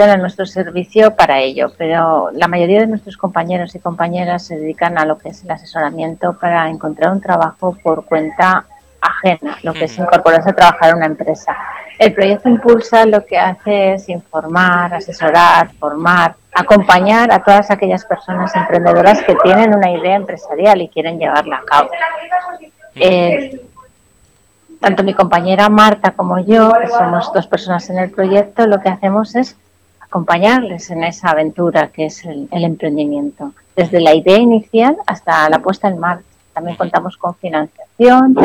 a nuestro servicio para ello, pero la mayoría de nuestros compañeros y compañeras se dedican a lo que es el asesoramiento para encontrar un trabajo por cuenta ajena, lo que es incorporarse a trabajar en una empresa. El proyecto Impulsa lo que hace es informar, asesorar, formar, acompañar a todas aquellas personas emprendedoras que tienen una idea empresarial y quieren llevarla a cabo. Eh, tanto mi compañera Marta como yo, que somos dos personas en el proyecto, lo que hacemos es acompañarles en esa aventura que es el, emprendimiento, desde la idea inicial hasta la puesta en marcha. También contamos con financiación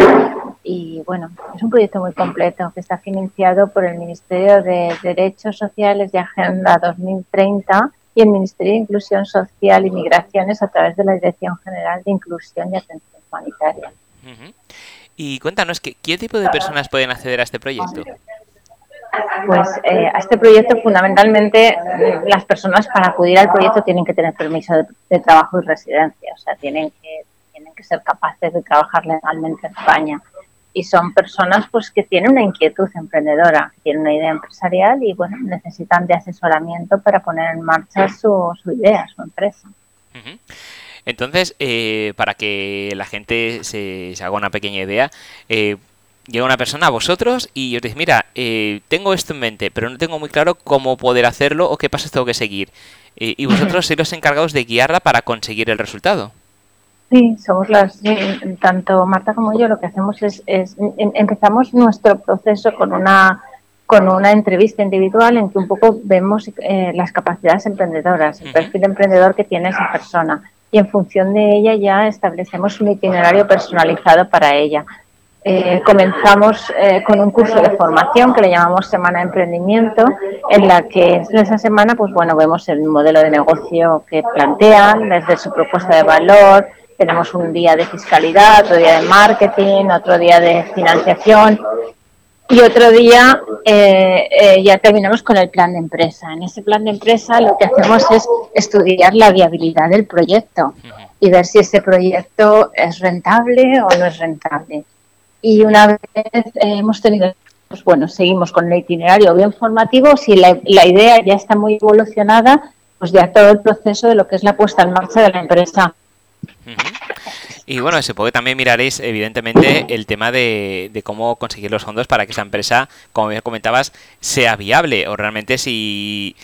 y bueno, es un proyecto muy completo que está financiado por el Ministerio de Derechos Sociales de Agenda 2030 y el Ministerio de Inclusión Social y Migraciones a través de la Dirección General de Inclusión y Atención Humanitaria. Y cuéntanos, ¿qué, ¿qué tipo de personas pueden acceder a este proyecto? Pues eh, a este proyecto fundamentalmente las personas para acudir al proyecto tienen que tener permiso de, trabajo y residencia, o sea, tienen que, tienen que ser capaces de trabajar legalmente en España. Y son personas pues que tienen una inquietud emprendedora, tienen una idea empresarial y bueno, necesitan de asesoramiento para poner en marcha su, su idea, su empresa. Entonces, eh, para que la gente se, se, haga una pequeña idea, eh, llega una persona a vosotros y os dice, mira, eh, tengo esto en mente, pero no tengo muy claro cómo poder hacerlo o qué pasos tengo que seguir. Eh, y vosotros sois los encargados de guiarla para conseguir el resultado. Sí, somos las, tanto Marta como yo, lo que hacemos es, em, empezamos nuestro proceso con una con una entrevista individual en que un poco vemos eh, las capacidades emprendedoras, el perfil emprendedor que tiene esa persona y en función de ella ya establecemos un itinerario personalizado para ella eh, comenzamos eh, con un curso de formación que le llamamos Semana de Emprendimiento, en la que en esa semana, pues bueno, vemos el modelo de negocio que plantean, desde su propuesta de valor, tenemos un día de fiscalidad, otro día de marketing, otro día de financiación y otro día eh, ya terminamos con el plan de empresa. En ese plan de empresa lo que hacemos es estudiar la viabilidad del proyecto y ver si ese proyecto es rentable o no es rentable y una vez eh, hemos tenido, pues bueno, seguimos con el itinerario bien formativo, si la, idea ya está muy evolucionada, pues ya todo el proceso de lo que es la puesta en marcha de la empresa. Y bueno, se puede también miraréis, evidentemente, el tema de, de, cómo conseguir los fondos para que esa empresa, como bien comentabas, sea viable o realmente si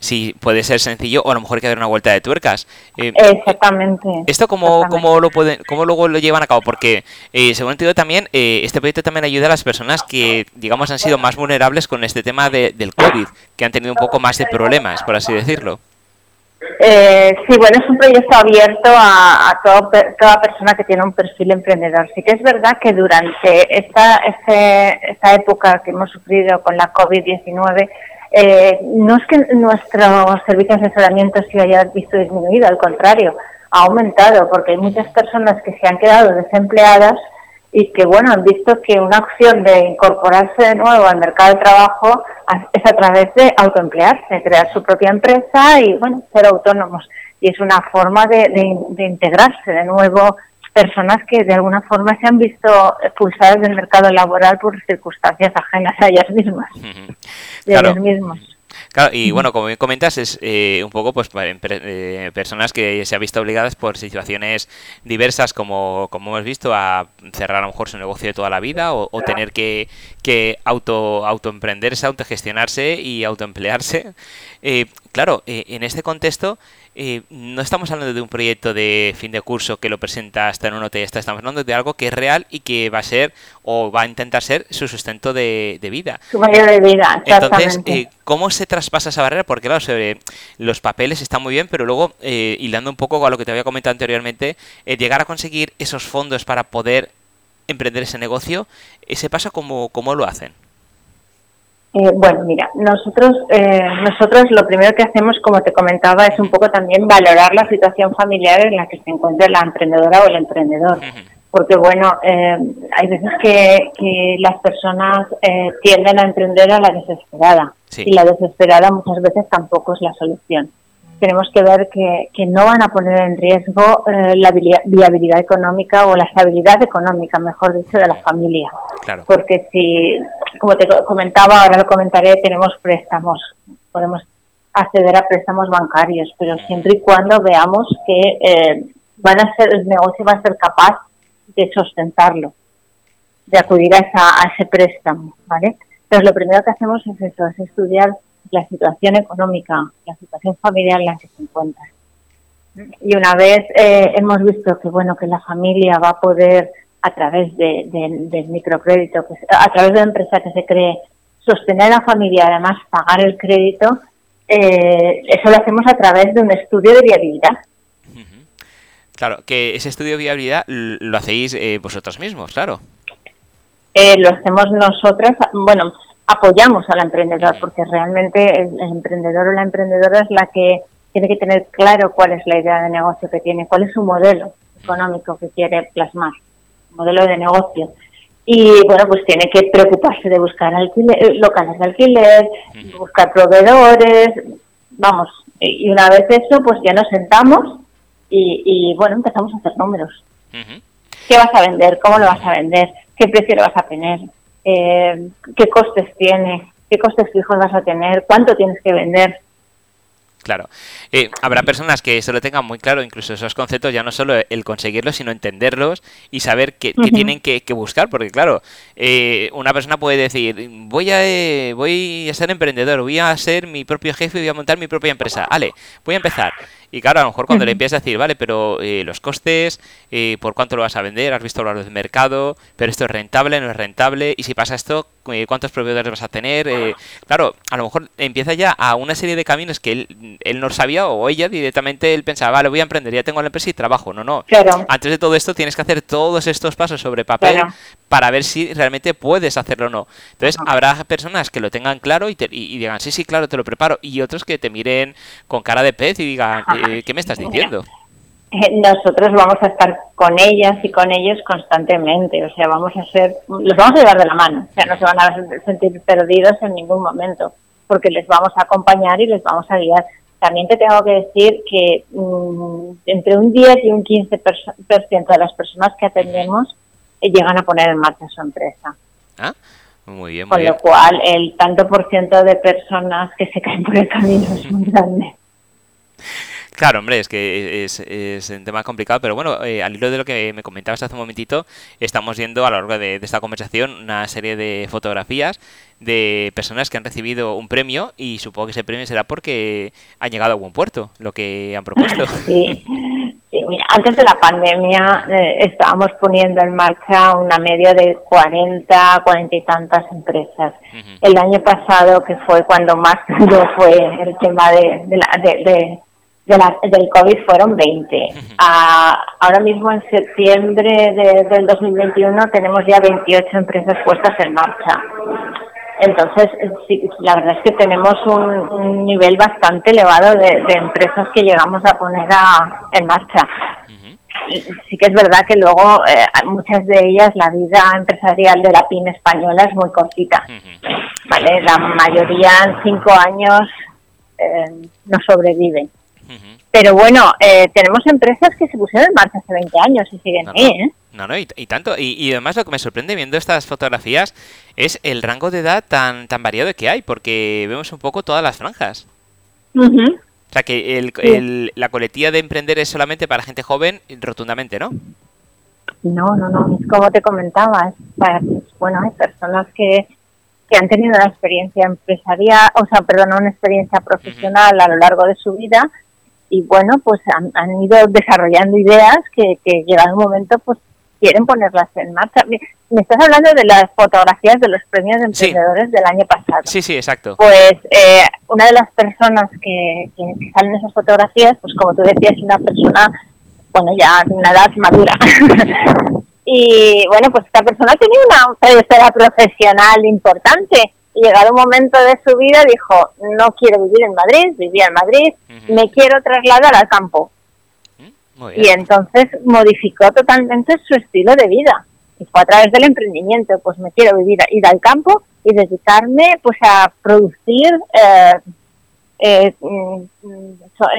si puede ser sencillo o a lo mejor hay que dar una vuelta de tuercas. Eh, exactamente. ¿Esto cómo, cómo, lo pueden, cómo luego lo llevan a cabo? Porque, eh, según entiendo también, eh, este proyecto también ayuda a las personas que, digamos, han sido más vulnerables con este tema de, del COVID, que han tenido un poco más de problemas, por así decirlo. Eh, sí, bueno, es un proyecto abierto a, a toda persona que tiene un perfil emprendedor. Sí que es verdad que durante esta, este, esta época que hemos sufrido con la COVID-19, eh, no es que nuestro servicio de asesoramiento se haya visto disminuido, al contrario, ha aumentado porque hay muchas personas que se han quedado desempleadas y que, bueno, han visto que una opción de incorporarse de nuevo al mercado de trabajo es a través de autoemplearse, crear su propia empresa y, bueno, ser autónomos. Y es una forma de, de integrarse de nuevo personas que de alguna forma se han visto expulsadas del mercado laboral por circunstancias ajenas a ellas mismas, de ellos mismos. Claro, y bueno, como bien comentas, es eh, un poco pues eh, personas que se han visto obligadas por situaciones diversas, como, como hemos visto, a cerrar a lo mejor su negocio de toda la vida o, tener que, que auto autoemprenderse, autogestionarse y autoemplearse. Eh, claro, en este contexto eh, no estamos hablando de un proyecto de fin de curso que lo presenta hasta en un hotel, estamos hablando de algo que es real y que va a ser o va a intentar ser su sustento de, vida. Su mayor de vida, Entonces, eh, ¿cómo se traspasa esa barrera? Porque claro, sobre los papeles están muy bien, pero luego, eh, hilando un poco a lo que te había comentado anteriormente, llegar a conseguir esos fondos para poder emprender ese negocio, ese paso, ¿cómo, cómo lo hacen? Eh, bueno, mira, nosotros, eh, nosotros lo primero que hacemos, como te comentaba, es un poco también valorar la situación familiar en la que se encuentra la emprendedora o el emprendedor. Porque, bueno, eh, hay veces que, que las personas tienden a emprender a la desesperada. Y la desesperada muchas veces tampoco es la solución tenemos que ver que, que no van a poner en riesgo eh, la viabilidad económica o la estabilidad económica, mejor dicho, de la familia. Porque si, como te comentaba, ahora lo comentaré, tenemos préstamos, podemos acceder a préstamos bancarios, pero siempre y cuando veamos que eh, van a ser, el negocio va a ser capaz de sustentarlo, de acudir a, esa, a ese préstamo, ¿vale? Entonces lo primero que hacemos es eso, es estudiar la situación económica, la situación familiar en la que se encuentra. Y una vez eh, hemos visto que bueno que la familia va a poder a través de, del microcrédito, que, a través de la empresa que se cree, sostener a la familia, además pagar el crédito, eh, eso lo hacemos a través de un estudio de viabilidad. Claro, que ese estudio de viabilidad lo hacéis eh, vosotros mismos, claro. Eh, lo hacemos nosotras, bueno, apoyamos al emprendedor porque realmente el, emprendedor o la emprendedora es la que tiene que tener claro cuál es la idea de negocio que tiene, cuál es su modelo económico que quiere plasmar, modelo de negocio. Y bueno, pues tiene que preocuparse de buscar alquiler, locales de alquiler, buscar proveedores, vamos, y una vez eso, pues ya nos sentamos y, bueno, empezamos a hacer números. ¿Qué vas a vender? ¿Cómo lo vas a vender? ¿Qué precio lo vas a tener? Eh, ¿Qué costes tiene? ¿Qué costes fijos vas a tener? ¿Cuánto tienes que vender? Claro. Eh, habrá personas que se lo tengan muy claro, incluso esos conceptos, ya no solo el conseguirlos, sino entenderlos y saber qué, tienen que, buscar. Porque, claro, eh, una persona puede decir: voy a, eh, voy a ser emprendedor, voy a ser mi propio jefe, voy a montar mi propia empresa. Vale, voy a empezar. Y claro, a lo mejor cuando le empiezas a decir, vale, pero eh, los costes, eh, por cuánto lo vas a vender, has visto valor del mercado, pero esto es rentable, no es rentable, y si pasa esto, cuántos proveedores vas a tener. claro, a lo mejor empieza ya a una serie de caminos que él, él no sabía, o ella directamente él pensaba, vale, voy a emprender, ya tengo la empresa y trabajo. No, no. Antes de todo esto tienes que hacer todos estos pasos sobre papel para ver si realmente puedes hacerlo o no. Entonces, habrá personas que lo tengan claro y, y, digan, sí, sí, claro, te lo preparo, y otros que te miren con cara de pez y digan, eh, ¿qué me estás diciendo? Eh, nosotros vamos a estar con ellas y con ellos constantemente, o sea, vamos a ser, los vamos a llevar de la mano, o sea, no se van a sentir perdidos en ningún momento, porque les vamos a acompañar y les vamos a guiar. También te tengo que decir que mm, entre un 10 y un 15% de las personas que atendemos eh, llegan a poner en marcha su empresa. Ah, muy bien, muy Con lo cual, el tanto por ciento de personas que se caen por el camino es muy grande. Claro, hombre, es que es, un tema complicado, pero bueno, eh, al hilo de lo que me comentabas hace un momentito, estamos viendo a lo largo de, esta conversación una serie de fotografías de personas que han recibido un premio y supongo que ese premio será porque han llegado a buen puerto, lo que han propuesto. Sí, mira, antes de la pandemia eh, estábamos poniendo en marcha una media de 40, 40 y tantas empresas. El año pasado, que fue cuando más fue el tema de, de del COVID fueron 20. Ah, ahora mismo en septiembre del 2021 tenemos ya 28 empresas puestas en marcha. Entonces, la verdad es que tenemos un, nivel bastante elevado de, empresas que llegamos a poner en marcha. Sí que es verdad que luego eh, muchas de ellas la vida empresarial de la pyme española es muy cortita. ¿vale? La mayoría en cinco años eh, no sobreviven. Pero bueno, eh, tenemos empresas que se pusieron en marcha hace 20 años y siguen no, ahí, ¿eh? No, no, y, tanto. Y, además lo que me sorprende viendo estas fotografías es el rango de edad tan, tan variado que hay, porque vemos un poco todas las franjas. O sea, que el, la coletilla de emprender es solamente para gente joven, rotundamente, ¿no? No, no, no. Es como te comentaba. bueno, hay personas que, que han tenido una experiencia empresarial, o sea, perdón, una experiencia profesional a lo largo de su vida y bueno, pues han, ido desarrollando ideas que, que llegado un momento pues quieren ponerlas en marcha. Me, estás hablando de las fotografías de los premios de emprendedores del año pasado. Sí, sí, exacto. Pues eh, una de las personas que, que, salen en esas fotografías, pues como tú decías, es una persona, bueno, ya de una edad madura. y bueno, pues esta persona tenía una trayectoria profesional importante y llegado un momento de su vida dijo, no quiero vivir en Madrid, vivía en Madrid, me quiero trasladar al campo. Mm, y entonces modificó totalmente su estilo de vida. Y fue a través del emprendimiento, pues me quiero vivir, ir al campo y dedicarme pues a producir, eh, eh, mm,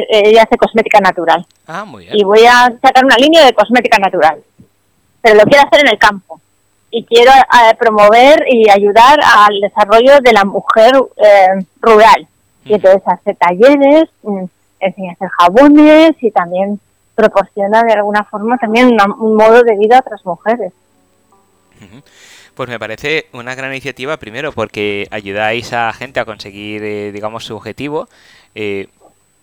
ella hace cosmética natural. Ah, muy Y voy a sacar una línea de cosmética natural. Pero lo quiero hacer en el campo y quiero eh, promover y ayudar al desarrollo de la mujer eh, rural. Y entonces hace talleres, mm, enseña a hacer jabones y también proporciona de alguna forma también un modo de vida a otras mujeres. Pues me parece una gran iniciativa, primero porque ayudáis a gente a conseguir, eh, digamos, su objetivo. Eh,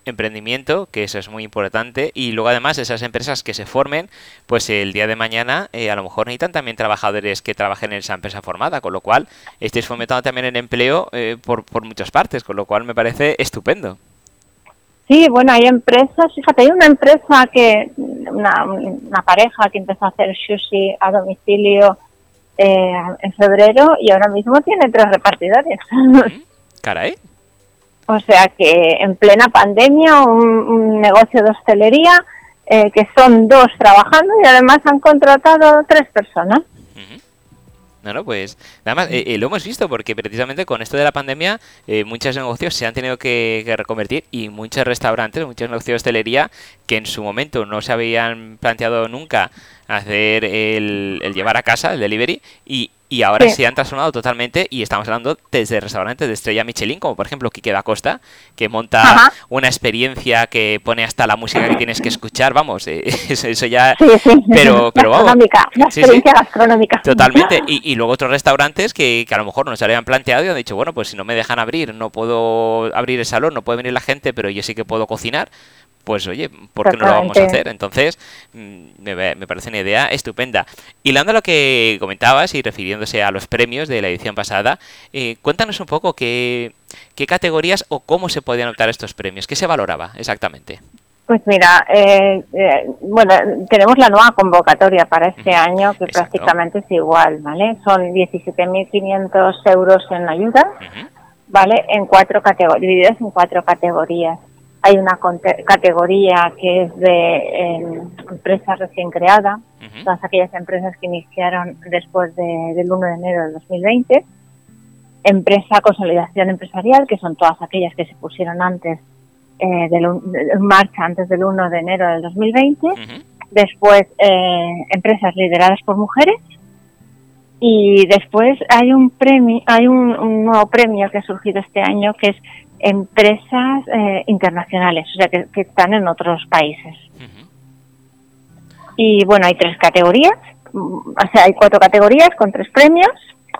emprendimiento, que eso es muy importante, y luego además esas empresas que se formen, pues el día de mañana eh, a lo mejor necesitan también trabajadores que trabajen en esa empresa formada, con lo cual estáis fomentando también el empleo eh, por, por muchas partes, con lo cual me parece estupendo. Sí, bueno, hay empresas, fíjate, hay una empresa que, una, una pareja que empezó a hacer sushi a domicilio eh, en febrero y ahora mismo tiene tres repartidores. Caray. O sea que en plena pandemia un, negocio de hostelería eh, que son dos trabajando y además han contratado tres personas. No, no, pues nada más, eh, eh, lo hemos visto porque precisamente con esto de la pandemia muchos negocios se han tenido que, reconvertir y muchos restaurantes, muchos negocios de hostelería que en su momento no se habían planteado nunca hacer el, el llevar a casa, el delivery, y, y ahora se han transformado totalmente y estamos hablando desde restaurantes de estrella Michelin, como por ejemplo Quique da Costa, que monta una experiencia que pone hasta la música que tienes que escuchar, vamos, eh, eso, ya... Pero, pero vamos... Una experiencia gastronómica. Totalmente. Y, luego otros restaurantes que, que, a lo mejor no se habían planteado y han dicho, bueno, pues si no me dejan abrir, no puedo abrir el salón, no puede venir la gente, pero yo sí que puedo cocinar, pues oye, ¿por qué no lo vamos a hacer? Entonces, mm, me, parece una idea estupenda. Y a lo que comentabas y refiriéndose a los premios de la edición pasada, eh, cuéntanos un poco qué, qué categorías o cómo se podían optar estos premios, qué se valoraba exactamente. Pues mira, eh, eh, bueno, tenemos la nueva convocatoria para este año que prácticamente es igual, ¿vale? Son 17.500 euros en ayuda, ¿vale? En cuatro categorías, divididos en cuatro categorías. Hay una categoría que es de em, empresas recién creadas, todas aquellas empresas que iniciaron después del 1 de enero del 2020. Empresa consolidación empresarial, que son todas aquellas que se pusieron antes eh, en marcha antes del 1 de enero del 2020. Después, eh, empresas lideradas por mujeres. Y después hay un premio, hay un, nuevo premio que ha surgido este año que es empresas eh, internacionales, o sea, que, están en otros países. Y bueno, hay tres categorías, o sea, hay cuatro categorías con tres premios,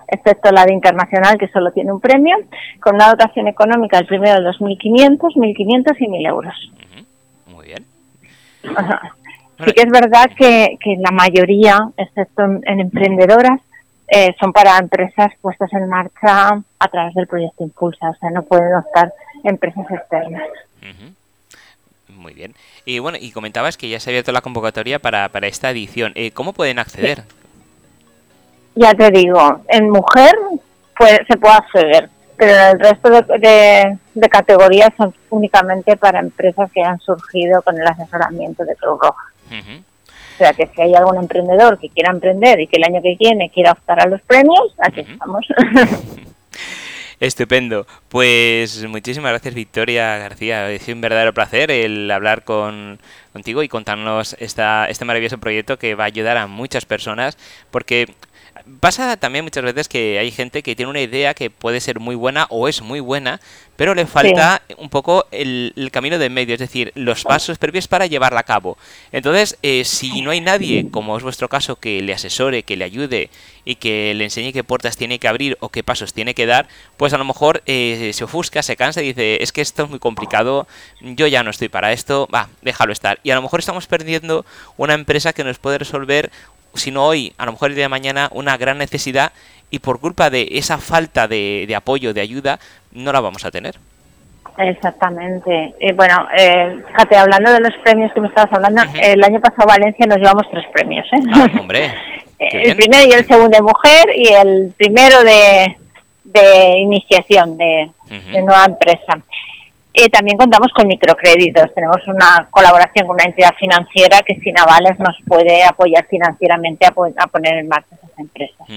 excepto la de internacional que solo tiene un premio, con una dotación económica el primero de 2.500, 1.500 y 1.000 euros. Muy bien. Sí que es verdad que, que la mayoría, excepto en emprendedoras, eh, son para empresas puestas en marcha a través del proyecto Impulsa, o sea, no pueden optar empresas externas. Muy bien. Y bueno, y comentabas que ya se ha abierto la convocatoria para, para esta edición. Eh, ¿Cómo pueden acceder? Ya te digo, en mujer pues, se puede acceder, pero el resto de, de, categorías son únicamente para empresas que han surgido con el asesoramiento de Cruz Roja. O sea, que si hay algún emprendedor que quiera emprender y que el año que viene quiera optar a los premios, aquí estamos. Estupendo. Pues muchísimas gracias Victoria García. Es un verdadero placer el hablar con, contigo y contarnos esta, este maravilloso proyecto que va a ayudar a muchas personas porque pasa también muchas veces que hay gente que tiene una idea que puede ser muy buena o es muy buena, pero le falta un poco el, camino de medio, es decir, los pasos previos para llevarla a cabo. Entonces, eh, si no hay nadie, como es vuestro caso, que le asesore, que le ayude y que le enseñe qué puertas tiene que abrir o qué pasos tiene que dar, pues a lo mejor eh, se ofusca, se cansa y dice, es que esto es muy complicado, yo ya no estoy para esto, va, déjalo estar. Y a lo mejor estamos perdiendo una empresa que nos puede resolver sino hoy, a lo mejor el día de mañana, una gran necesidad y por culpa de esa falta de, de apoyo, de ayuda, no la vamos a tener. Exactamente. Y bueno, eh, fíjate, hablando de los premios que me estabas hablando, el año pasado Valencia nos llevamos tres premios. ¿eh? Ah, hombre. el primero y el segundo de mujer y el primero de, de iniciación de, de nueva empresa. Eh, también contamos con microcréditos. Tenemos una colaboración con una entidad financiera que sin avales nos puede apoyar financieramente a, poner en marcha esas empresas.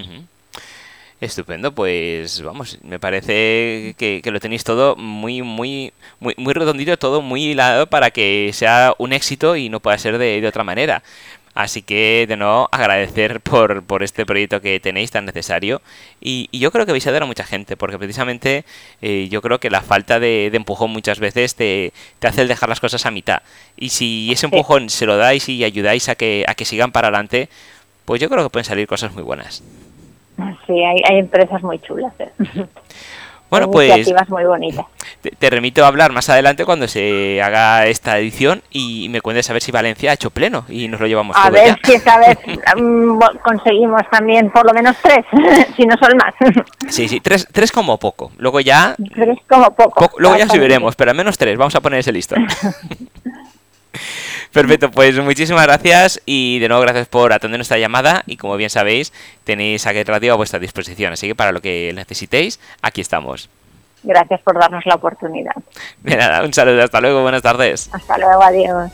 Estupendo, pues vamos, me parece que, lo tenéis todo muy, muy, muy, muy redondito, todo muy hilado para que sea un éxito y no pueda ser de otra manera. Así que, de nuevo, agradecer por, por este proyecto que tenéis tan necesario. Y, yo creo que vais a ayudar a mucha gente, porque precisamente eh, yo creo que la falta de, empujón muchas veces te, te, hace el dejar las cosas a mitad. Y si ese empujón se lo dais y ayudáis a que, a que sigan para adelante, pues yo creo que pueden salir cosas muy buenas. Sí, hay, hay empresas muy chulas. ¿eh? Bueno, pues muy bonitas. Te, remito a hablar más adelante cuando se haga esta edición y me cuentes a ver si Valencia ha hecho pleno y nos lo llevamos a ver si esta vez mm, conseguimos también por lo menos tres, si no son más. Sí, sí, tres, tres como poco. Luego ya... Tres como poco. luego ya subiremos, pero al menos tres. Vamos a poner ese listo. Perfecto, pues muchísimas gracias y de nuevo gracias por atender nuestra llamada y como bien sabéis tenéis a Radio a vuestra disposición, así que para lo que necesitéis, aquí estamos. Gracias por darnos la oportunidad. De nada, un saludo, hasta luego, buenas tardes. Hasta luego, adiós.